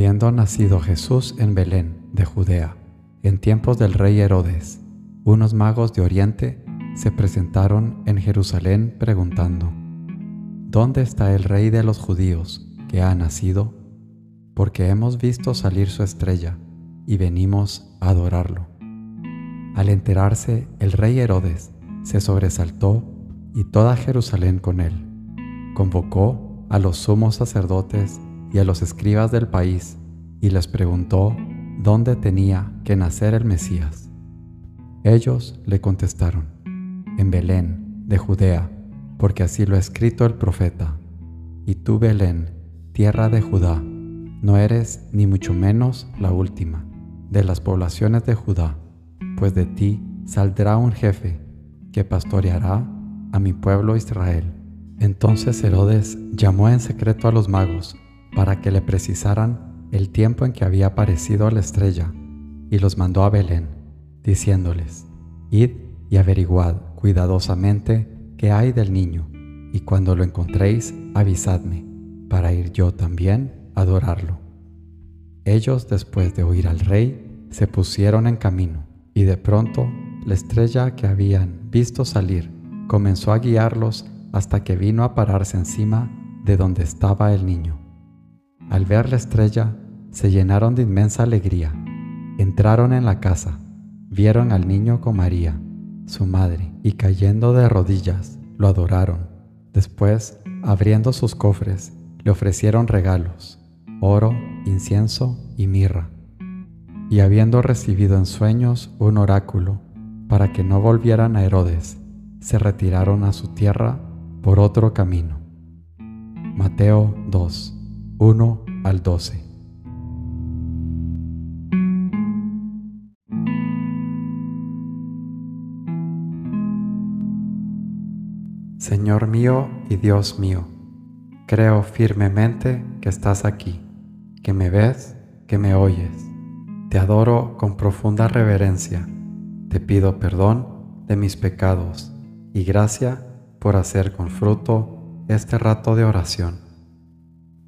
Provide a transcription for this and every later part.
Habiendo nacido Jesús en Belén, de Judea, en tiempos del rey Herodes, unos magos de Oriente se presentaron en Jerusalén preguntando, ¿Dónde está el rey de los judíos que ha nacido? Porque hemos visto salir su estrella y venimos a adorarlo. Al enterarse, el rey Herodes se sobresaltó y toda Jerusalén con él. Convocó a los sumos sacerdotes y a los escribas del país y les preguntó dónde tenía que nacer el Mesías. Ellos le contestaron, en Belén, de Judea, porque así lo ha escrito el profeta. Y tú, Belén, tierra de Judá, no eres ni mucho menos la última de las poblaciones de Judá, pues de ti saldrá un jefe que pastoreará a mi pueblo Israel. Entonces Herodes llamó en secreto a los magos para que le precisaran el tiempo en que había aparecido la estrella, y los mandó a Belén, diciéndoles, Id y averiguad cuidadosamente qué hay del niño, y cuando lo encontréis, avisadme, para ir yo también a adorarlo. Ellos, después de oír al rey, se pusieron en camino, y de pronto la estrella que habían visto salir comenzó a guiarlos hasta que vino a pararse encima de donde estaba el niño. Al ver la estrella, se llenaron de inmensa alegría. Entraron en la casa, vieron al niño con María, su madre, y cayendo de rodillas, lo adoraron. Después, abriendo sus cofres, le ofrecieron regalos, oro, incienso y mirra. Y habiendo recibido en sueños un oráculo, para que no volvieran a Herodes, se retiraron a su tierra por otro camino. Mateo 2, 1 al 12. Señor mío y Dios mío, creo firmemente que estás aquí, que me ves, que me oyes. Te adoro con profunda reverencia te pido perdón de mis pecados y gracia por hacer con fruto este rato de oración.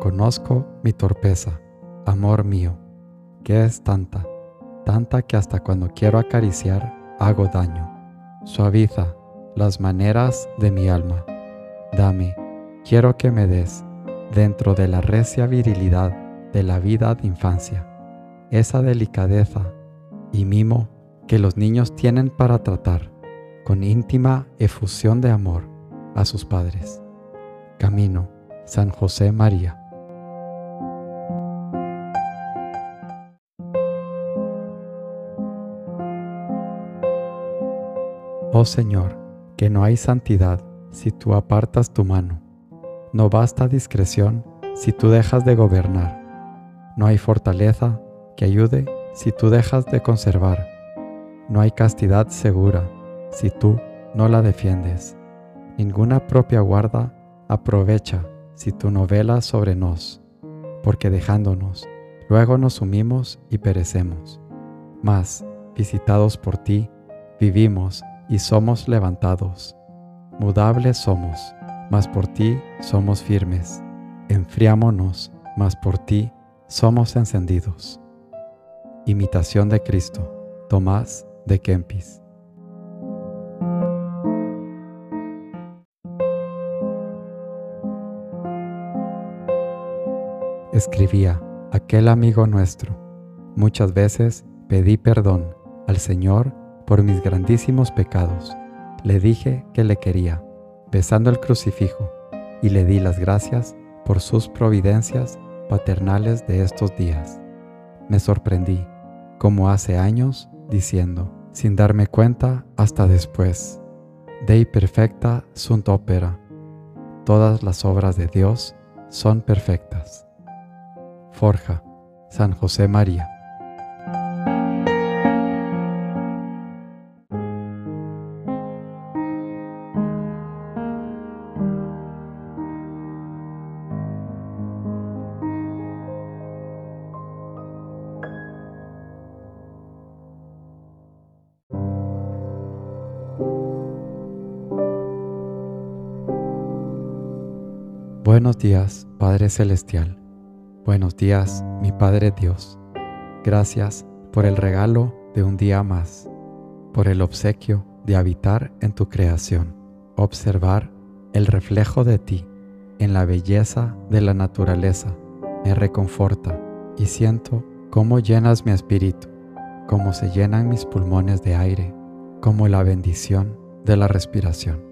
Reconozco mi torpeza, amor mío, que es tanta, tanta que hasta cuando quiero acariciar hago daño. Suaviza las maneras de mi alma. Dame, quiero que me des, dentro de la recia virilidad de la vida de infancia, esa delicadeza y mimo que los niños tienen para tratar con íntima efusión de amor a sus padres. Camino San José María. Oh Señor, que no hay santidad si tú apartas tu mano. No basta discreción si tú dejas de gobernar. No hay fortaleza que ayude si tú dejas de conservar. No hay castidad segura si tú no la defiendes. Ninguna propia guarda aprovecha si tú no velas sobre nos, porque dejándonos, luego nos sumimos y perecemos. Mas, visitados por ti, vivimos y somos levantados. Mudables somos, mas por ti somos firmes. Enfriámonos, mas por ti somos encendidos. Imitación de Cristo, Tomás de Kempis. escribía aquel amigo nuestro. Muchas veces pedí perdón al Señor por mis grandísimos pecados. Le dije que le quería, besando el crucifijo, y le di las gracias por sus providencias paternales de estos días. Me sorprendí, como hace años, diciendo, sin darme cuenta hasta después, Dei perfecta sunt opera. Todas las obras de Dios son perfectas. Forja, San José María. Buenos días, Padre Celestial. Buenos días, mi Padre Dios. Gracias por el regalo de un día más, por el obsequio de habitar en tu creación, observar el reflejo de ti en la belleza de la naturaleza. Me reconforta y siento cómo llenas mi espíritu, cómo se llenan mis pulmones de aire, como la bendición de la respiración.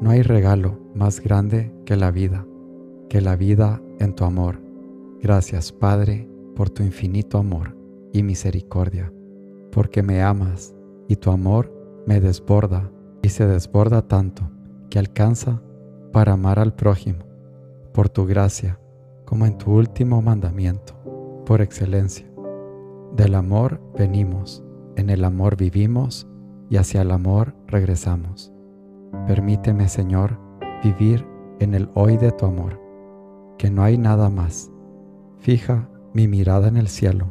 No hay regalo más grande que la vida que la vida en tu amor. Gracias, Padre, por tu infinito amor y misericordia, porque me amas y tu amor me desborda y se desborda tanto que alcanza para amar al prójimo, por tu gracia, como en tu último mandamiento, por excelencia. Del amor venimos, en el amor vivimos y hacia el amor regresamos. Permíteme, Señor, vivir en el hoy de tu amor que no hay nada más. Fija mi mirada en el cielo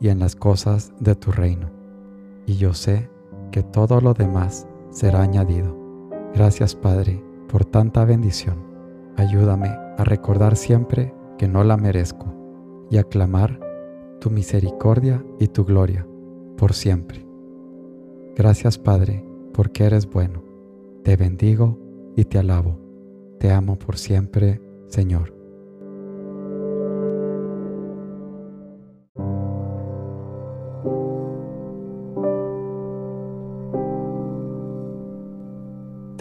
y en las cosas de tu reino, y yo sé que todo lo demás será añadido. Gracias Padre por tanta bendición. Ayúdame a recordar siempre que no la merezco y a clamar tu misericordia y tu gloria por siempre. Gracias Padre porque eres bueno. Te bendigo y te alabo. Te amo por siempre, Señor.